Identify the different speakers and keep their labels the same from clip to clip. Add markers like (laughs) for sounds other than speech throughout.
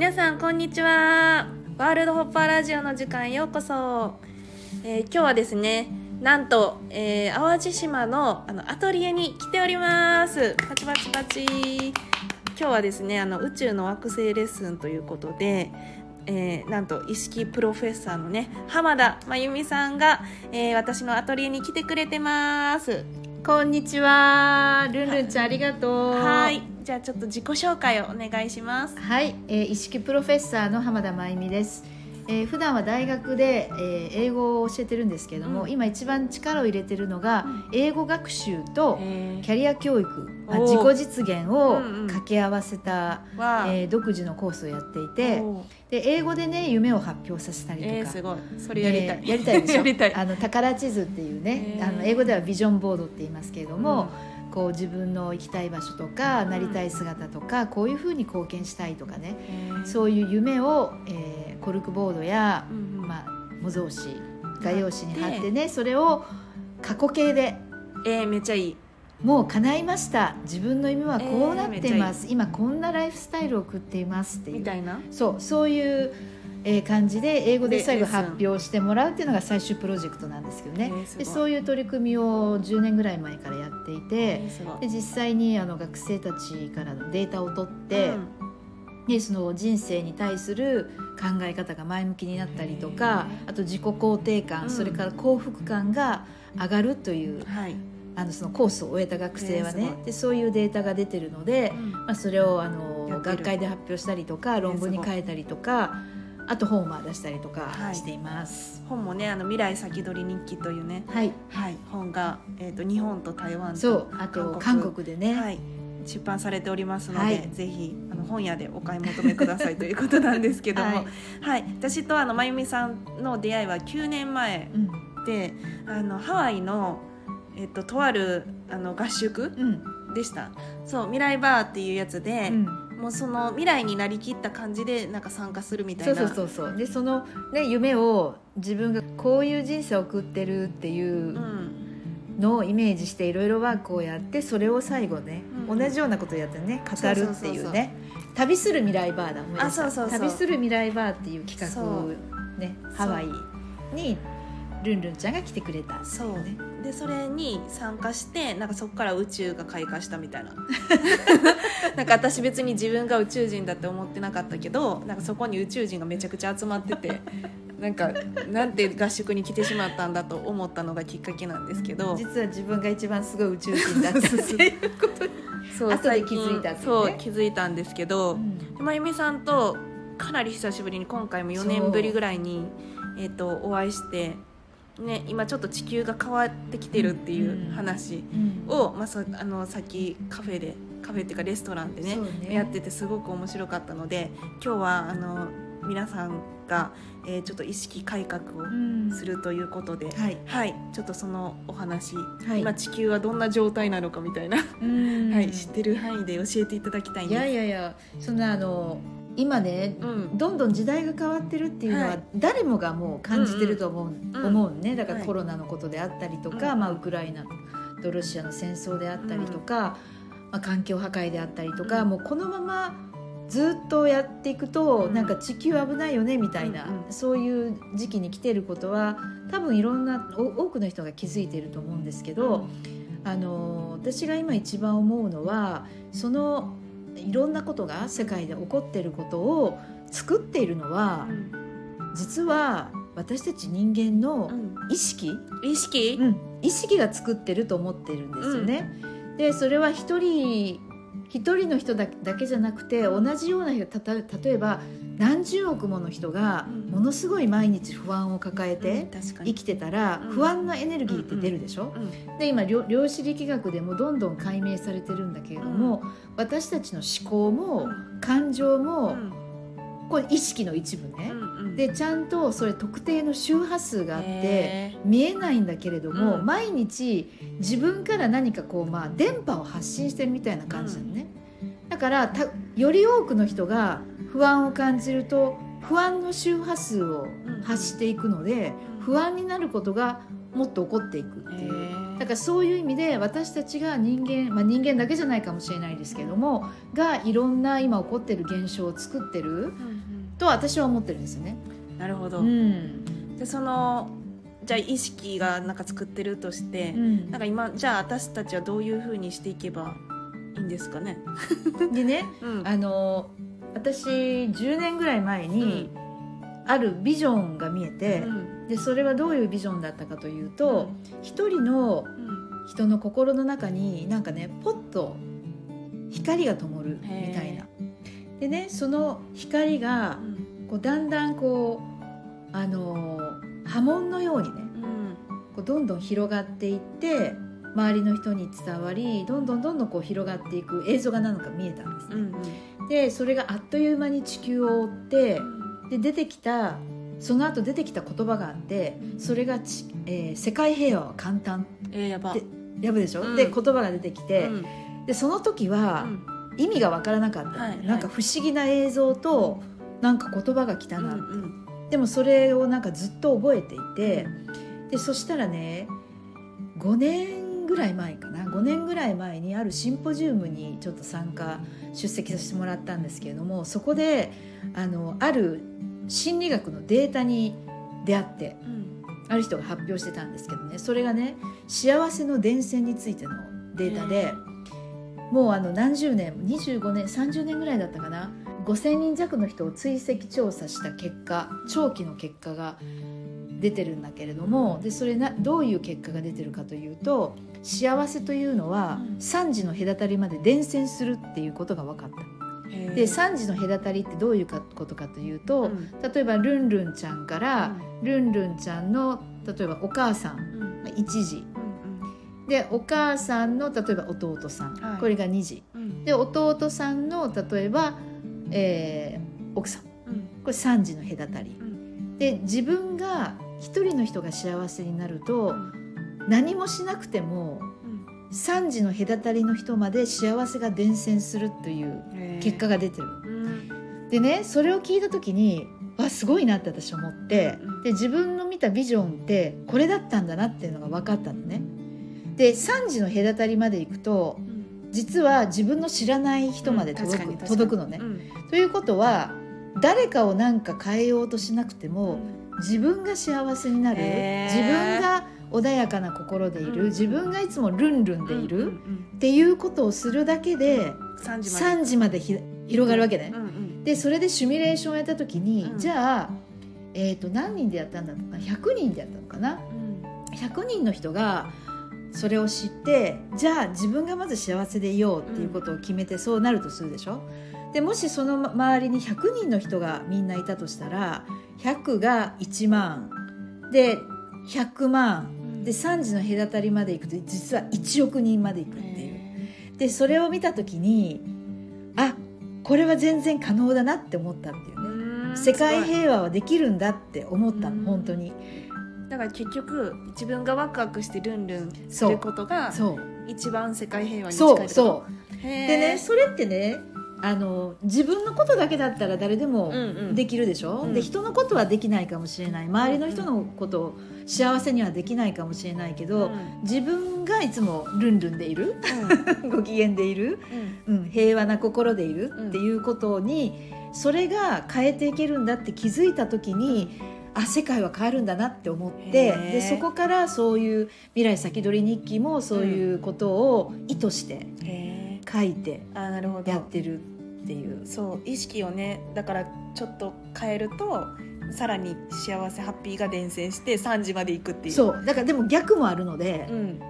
Speaker 1: 皆さんこんにちは。ワールドホッパーラジオの時間へようこそ。えー今日はですね、なんと、えー淡路島のあのアトリエに来ております。パチパチパチ。今日はですね、あの宇宙の惑星レッスンということで、えーなんと意識プロフェッサーのね浜田真由美さんが、えー私のアトリエに来てくれてます。
Speaker 2: こんにちは、ルンルンちゃんありがとう。
Speaker 1: はい、じゃあちょっと自己紹介をお願いします。
Speaker 2: はい、えー、意識プロフェッサーの浜田真由美です。えー、普段は大学で、えー英語を教えてるんですけども、
Speaker 1: うん。
Speaker 2: 今一番力を入れてるのが、英語学習と
Speaker 1: えー。
Speaker 2: キャリア教育、まあ自己実現を
Speaker 1: うんうん。
Speaker 2: 掛け合わせた、
Speaker 1: は、
Speaker 2: えー独自のコースをやっていてで英語でね夢を発表させたりとか、
Speaker 1: えー、すごい。それやりたい、
Speaker 2: でやりたいでしょ？(laughs)
Speaker 1: やりたい。
Speaker 2: あの宝地図っていうね、あの英語ではビジョンボードって言いますけれども、こう自分の行きたい場所とかなりたい姿とか、こういうふうに貢献したいとかね、
Speaker 1: えー。
Speaker 2: そういう夢を、えーコルクボードや、
Speaker 1: うんうん。
Speaker 2: まあ、模造紙画用紙に貼ってねそれを過去形で。
Speaker 1: えー、めっちゃいい。
Speaker 2: もう叶いました。自分の夢はこうなっています、
Speaker 1: えー
Speaker 2: 今こんなライフスタイルを送っていますっていう。
Speaker 1: みたいな？
Speaker 2: そうそういう、えー感じで英語で
Speaker 1: で
Speaker 2: 最後発表してもらうっていうのが最終プロジェクトなんですけどね、でそういう取り組みを10年ぐらい前からやっていて、で実際にあの学生たちからのデータを取って、でその人生に対する考え方が前向きになったりとかあと自己肯定感、
Speaker 1: うん。
Speaker 2: それから幸福感が上がるという
Speaker 1: うんはい、
Speaker 2: あのそのコースを終えた学生はねでそういうデータが出てるので、まあ、それをあの学会で発表したりとか論文に書いたりとかあと本を出したりとか
Speaker 1: はい。
Speaker 2: しています。
Speaker 1: 本もねあの未来先取り日記というね
Speaker 2: はい、
Speaker 1: はい。本が、えー、と日本と台湾と
Speaker 2: そう。あと韓国でね、
Speaker 1: はい、出版されておりますので、
Speaker 2: はい。
Speaker 1: ぜひあの本屋でお買い求めくださいということなんですけども、は
Speaker 2: はい。い
Speaker 1: 私とあのまゆみさんの出会いは9年前
Speaker 2: うん。
Speaker 1: であのハワイの、えっと、とあるあの合宿
Speaker 2: うん。
Speaker 1: でした。そう未来バーっていうやつで、
Speaker 2: うん。
Speaker 1: もうその未来になりきった感じでなんか参加するみたいな。
Speaker 2: そうそうそうそう。でその、ね、夢を自分がこういう人生を送ってるっていううんのをイメージしていろいろワークをやってそれを最後ね、
Speaker 1: うん
Speaker 2: 同じようなことやってね語るっていうね。旅する未来バーだ思い出した。
Speaker 1: あそうそうそう。
Speaker 2: 旅する未来バーっていう企画
Speaker 1: そ
Speaker 2: をねハワイにルンルンちゃんが来てくれたってい
Speaker 1: そう。
Speaker 2: ね
Speaker 1: でそれに参加してなんかそこから宇宙が開花したみたいな。(laughs) なんか私別に自分が宇宙人だって思ってなかったけどなんかそこに宇宙人がめちゃくちゃ集まっててなんかなんて合宿に来てしまったんだと思ったのがきっかけなんですけど。
Speaker 2: 実は自分が一番すごい宇宙人だったっていうことに、
Speaker 1: そう
Speaker 2: 後で気づいたね。
Speaker 1: そう気づいたんですけど、
Speaker 2: うん。
Speaker 1: まゆみさんとかなり久しぶりに今回も4年ぶりぐらいに、えー、とお会いして、ね、今ちょっと地球が変わってきてるっていう話
Speaker 2: うん。
Speaker 1: を、まあ、そあのさっきカフェでカフェっていうかレストランでね
Speaker 2: ね。
Speaker 1: やっててすごく面白かったので今日はあの皆さんが、えーちょっと意識改革を
Speaker 2: うん
Speaker 1: するということで、
Speaker 2: はい。
Speaker 1: はい、ちょっとそのお話、
Speaker 2: はい。
Speaker 1: 今地球はどんな状態なのかみたいな、
Speaker 2: うん。
Speaker 1: はい、知ってる範囲で教えていただきたいんです。
Speaker 2: いやいやいやそんなあの今ね
Speaker 1: うん。
Speaker 2: どんどん時代が変わってるっていうの
Speaker 1: は
Speaker 2: はい。誰もがもう感じてると思う,、
Speaker 1: うん
Speaker 2: 思うね。だから
Speaker 1: はい。
Speaker 2: コロナのことであったりとか、
Speaker 1: うん。
Speaker 2: まあ、ウクライナとロシアの戦争であったりとか、まあ、環境破壊であったりとか、
Speaker 1: うん。
Speaker 2: もうこのままずっとやっていくと、
Speaker 1: うん。
Speaker 2: なんか地球危ないよねみたいな、
Speaker 1: うんうん。
Speaker 2: そういう時期に来てることは多分いろんなお多くの人が気づいていると思うんですけど、あの私が今一番思うのはそのいろんなことが世界で起こっていることを作っているのは
Speaker 1: うん。
Speaker 2: 実は私たち人間の
Speaker 1: うん。
Speaker 2: 意識、
Speaker 1: 意識、
Speaker 2: うん。意識が作ってると思ってるんですよね。でそれは一人一人の人だだけじゃなくて同じような人たた例えば何十億もの人が
Speaker 1: うん。
Speaker 2: ものすごい毎日不安を抱えて生きてたら
Speaker 1: うん。
Speaker 2: 不安のエネルギーって出るでしょ、
Speaker 1: うん。
Speaker 2: で今量量子力学でもどんどん解明されてるんだけれども、私たちの思考も感情も、これ意識の一部ね、
Speaker 1: うん
Speaker 2: でちゃんとそれ特定の周波数があって
Speaker 1: へ
Speaker 2: 見えないんだけれども、
Speaker 1: うん。
Speaker 2: 毎日自分から何かこう、まあ、電波を発信してるみたいな感じなのね、だからたより多くの人が不安を感じると不安の周波数を発していくので、不安になることがもっと起こっていくっていう。だからそういう意味で私たちが人間、まあ、人間だけじゃないかもしれないですけどもがいろんな今起こってる現象を作ってる
Speaker 1: うんうん。
Speaker 2: と私は思ってるんですよね。
Speaker 1: なるほど、
Speaker 2: うん。
Speaker 1: でそのじゃあ意識がなんか作ってるとして、
Speaker 2: うん。
Speaker 1: なんか今じゃあ私たちはどういうふうにしていけばいいんですかね、(laughs)
Speaker 2: でね (laughs)
Speaker 1: うん。
Speaker 2: あの私10年ぐらい前に、あるビジョンが見えて、でそれはどういうビジョンだったかというと一、人の
Speaker 1: うん。
Speaker 2: 人の心の中になんかねポッと光が灯るみたいな。でねその光がこうだんだんこうあの波紋のようにねこうどんどん広がっていって周りの人に伝わりどんどんどんどんこう広がっていく映像が何のか見えたんですね。
Speaker 1: うん
Speaker 2: でそれがあっという間に地球を覆ってで出てきたその後出てきた言葉があってそれがち、えー世界平和は簡単」
Speaker 1: えー、やば。
Speaker 2: でやぶでしょ、
Speaker 1: うん。
Speaker 2: で言葉が出てきて、
Speaker 1: うん。
Speaker 2: でその時は意味が分からなかった、
Speaker 1: はいはい。
Speaker 2: なんか不思議な映像となんか言葉が来たな、
Speaker 1: うんうん。
Speaker 2: でもそれをなんかずっと覚えていてでそしたらね5年ぐらい前かな。5年ぐらい前にあるシンポジウムにちょっと参加出席させてもらったんですけれどもそこであのある心理学のデータに出会って
Speaker 1: うん
Speaker 2: ある人が発表してたんですけどね。それがね幸せの伝染についてのデータでもうあの何十年25年30年ぐらいだったかな。5,000人弱の人を追跡調査した結果長期の結果が出てるんだけれどもでそれなどういう結果が出てるかというと幸せというのは
Speaker 1: うん。
Speaker 2: 3時の隔たりまで伝染するっていうことが分かった。で3時の隔たりってどういうかことかというと、
Speaker 1: うん。
Speaker 2: 例えばルンルンちゃんから、ルンルンちゃんの例えばお母さん
Speaker 1: うん。うん
Speaker 2: 1時。
Speaker 1: うん
Speaker 2: でお母さんの例えば弟さん、
Speaker 1: はい。
Speaker 2: これが2時。
Speaker 1: うん。
Speaker 2: で弟さんの例えば、えー奥さん。
Speaker 1: うん。
Speaker 2: これ3時の隔たり。
Speaker 1: うん。
Speaker 2: で自分が一人の人が幸せになると何もしなくても
Speaker 1: うん。
Speaker 2: 3時の隔たりの人まで幸せが伝染するという結果が出てる。
Speaker 1: うん。
Speaker 2: でねそれを聞いた時にわすごいなって私思って
Speaker 1: うん
Speaker 2: で自分の見たビジョンってこれだったんだなっていうのが分かったのね。で3時の隔たりまで行くと
Speaker 1: うん。
Speaker 2: 実は自分の知らない人まで
Speaker 1: うん
Speaker 2: 届く,、
Speaker 1: 確かに確かに。
Speaker 2: 届くのね。
Speaker 1: う。ん。
Speaker 2: ということは誰かを何か変えようとしなくても自分が幸せになる
Speaker 1: へー。
Speaker 2: 自分が穏やかな心でいる、
Speaker 1: うん。
Speaker 2: 自分がいつもルンルンでいる、
Speaker 1: うんうん
Speaker 2: っていうことをするだけで
Speaker 1: 3時まで。
Speaker 2: 3時までひ広がるわけね。
Speaker 1: うんうん
Speaker 2: でそれでシミュレーションをやった時に、
Speaker 1: うん。
Speaker 2: じゃあ、えー、と何人でやったんだろうか100人でやったのかな？
Speaker 1: うん。
Speaker 2: 100人の人がそれを知ってじゃあ自分がまず幸せでいようっていうことを決めてそうなるとするでしょ？でもしその周りに100人の人がみんないたとしたら100が1万。で100万。で3時の隔たりまで行くと実は1億人まで行くっていう。
Speaker 1: へ
Speaker 2: でそれを見た時にあこれは全然可能だなって思ったっていうね。世界平和はできるんだって思った
Speaker 1: うん。
Speaker 2: の本当に
Speaker 1: だから結局自分がワクワクしてルンルンすることが一番世界平和に近い
Speaker 2: そうそう。
Speaker 1: う
Speaker 2: でねそれってねあの自分のことだけだったら誰でも
Speaker 1: うんうん。
Speaker 2: できるでしょ、
Speaker 1: うん。
Speaker 2: で人のことはできないかもしれない。周りの人のことを幸せにはできないかもしれないけど、自分がいつもルンルンでいる？(laughs) ご機嫌でいる、うん、平和な心でいる？っていうことに、それが変えていけるんだって気づいた時にあ世界は変わるんだなって思ってでそこからそういう未来先取り日記もそういうことを意図して書いて
Speaker 1: ーあなるほど。
Speaker 2: やってるっていう。
Speaker 1: そう意識をねだからちょっと変えるとさらに幸せハッピーが伝染して3時まで行くっていう。
Speaker 2: そう。だからでも逆もあるので、
Speaker 1: うん。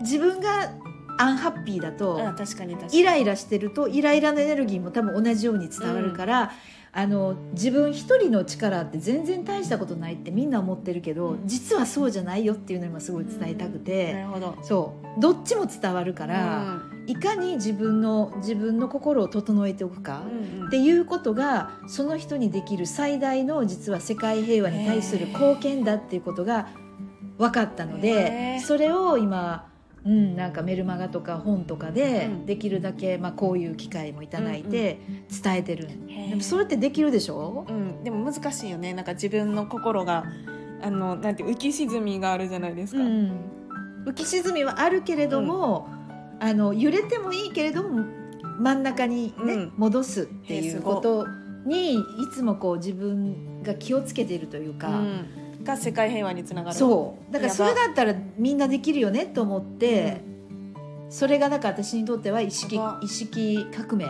Speaker 2: 自分がアンハッピーだと
Speaker 1: あ確かに確かに。
Speaker 2: イライラしてるとイライラのエネルギーも多分同じように伝わるから、あの自分一人の力って全然大したことないってみんな思ってるけど実はそうじゃないよっていうのを今すごい伝えたくて、
Speaker 1: なるほど。
Speaker 2: そう。どっちも伝わるから、いかに自分の自分の心を整えておくか、
Speaker 1: うんうん。
Speaker 2: っていうことがその人にできる最大の実は世界平和に対する貢献だっていうことが分かったの
Speaker 1: へ
Speaker 2: で
Speaker 1: ー。
Speaker 2: それを今、うん、なんかメルマガとか本とかで
Speaker 1: うん。
Speaker 2: できるだけ、まあ、こういう機会もいただいて伝えてる、でもそれってできるでしょ？
Speaker 1: うん、でも難しいよね。なんか自分の心があのなんて浮き沈みがあるじゃないですか、
Speaker 2: うん、浮き沈みはあるけれども、あの揺れてもいいけれども真ん中に、ね
Speaker 1: うん。
Speaker 2: 戻すっていうことにいつもこう自分が気をつけているというか。
Speaker 1: うんが世界平和につながる。
Speaker 2: そう。だからそれだったらみんなできるよねと思って、それがだから私にとっては意識意識革命。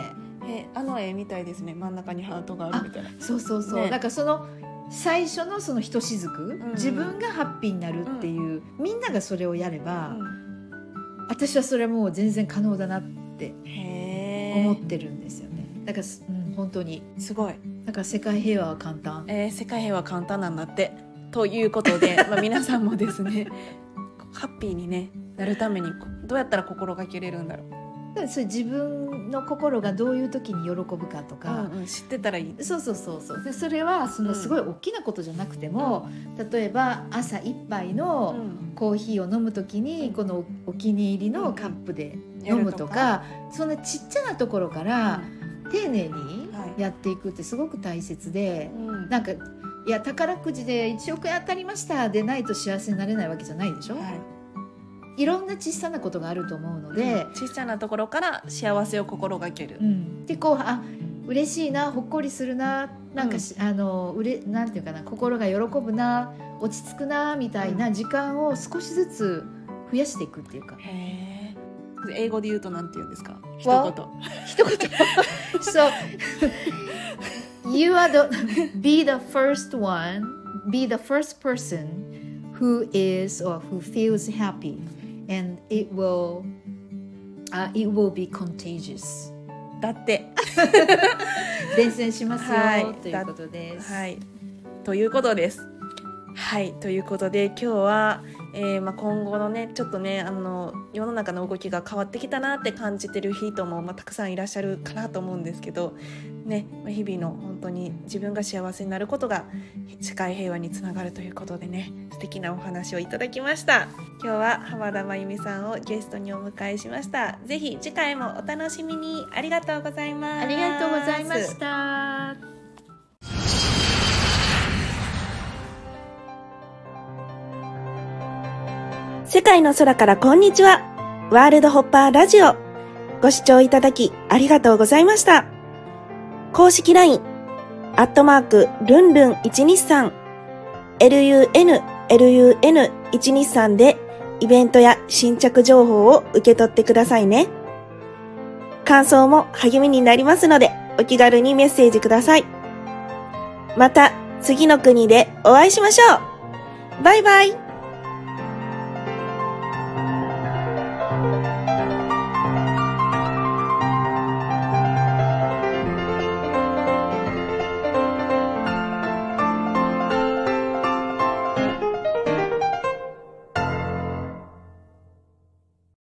Speaker 1: えあの絵みたいですね。真ん中にハートがあるみたいな。
Speaker 2: そうそうそう、
Speaker 1: ね。
Speaker 2: だからその最初のそのひとしずく、
Speaker 1: ん。
Speaker 2: 自分がハッピーになるっていう、みんながそれをやれば、
Speaker 1: うん。
Speaker 2: 私はそれはもう全然可能だなって
Speaker 1: へ
Speaker 2: 思っ
Speaker 1: え
Speaker 2: てるんですよね。だからす、うん、本当に。
Speaker 1: すごい、
Speaker 2: だから世界平和は簡単。
Speaker 1: えー世界平和簡単なんだってということで、(laughs) まあ、皆さんもですね (laughs) ハッピーにねなるためにこどうやったら心がけれるんだろう。
Speaker 2: それ自分の心がどういう時に喜ぶかとか、
Speaker 1: うんうん、知ってたらいい。
Speaker 2: そうそうそうそう。でそれはその
Speaker 1: うん。
Speaker 2: すごい大きなことじゃなくても、例えば朝一杯のコーヒーを飲む時にこのお気に入りのカップで飲むとか,、そんなちっちゃなところから丁寧に
Speaker 1: はい。
Speaker 2: やっていくってすごく大切で、
Speaker 1: うん。
Speaker 2: なんかいや宝くじで1億円当たりました。でないと幸せになれないわけじゃないでしょ、
Speaker 1: はい。
Speaker 2: い、ろんな小さなことがあると思うので、
Speaker 1: 小さなところから幸せを心がける、
Speaker 2: うん、でこうあ嬉しいなほっこりするななんかし、あのうれなんていうかな心が喜ぶな落ち着くなみたいな時間を少しずつ増やしていくっていうか。
Speaker 1: へえ英語で言うとなんて言うんですか？一
Speaker 2: わ
Speaker 1: 言。
Speaker 2: 一言。(laughs) so you are the be the first one be the first person who is or who feels happy and it will uh, it will be contagious.
Speaker 1: だって。
Speaker 2: 伝染しますよ、
Speaker 1: はい。
Speaker 2: ということです、
Speaker 1: はい。ということです。はい。ということで今日は、えーまあ、今後のねちょっとねあの世の中の動きが変わってきたなって感じてる人も、まあ、たくさんいらっしゃるかなと思うんですけどね、まあ日々の本当に自分が幸せになることが世界平和につながるということでね素敵なお話をいただきました今日は浜田真由美さんをゲストにお迎えしましたぜひ次回もお楽しみにありがとうございます
Speaker 2: ありがとうございました
Speaker 1: 世界の空からこんにちは。ワールドホッパーラジオ。ご視聴いただきありがとうございました。公式 LINE、アットマーク、ルンルン123、lun、lun123 でイベントや新着情報を受け取ってくださいね。感想も励みになりますので、お気軽にメッセージください。また、次の国でお会いしましょうバイバイ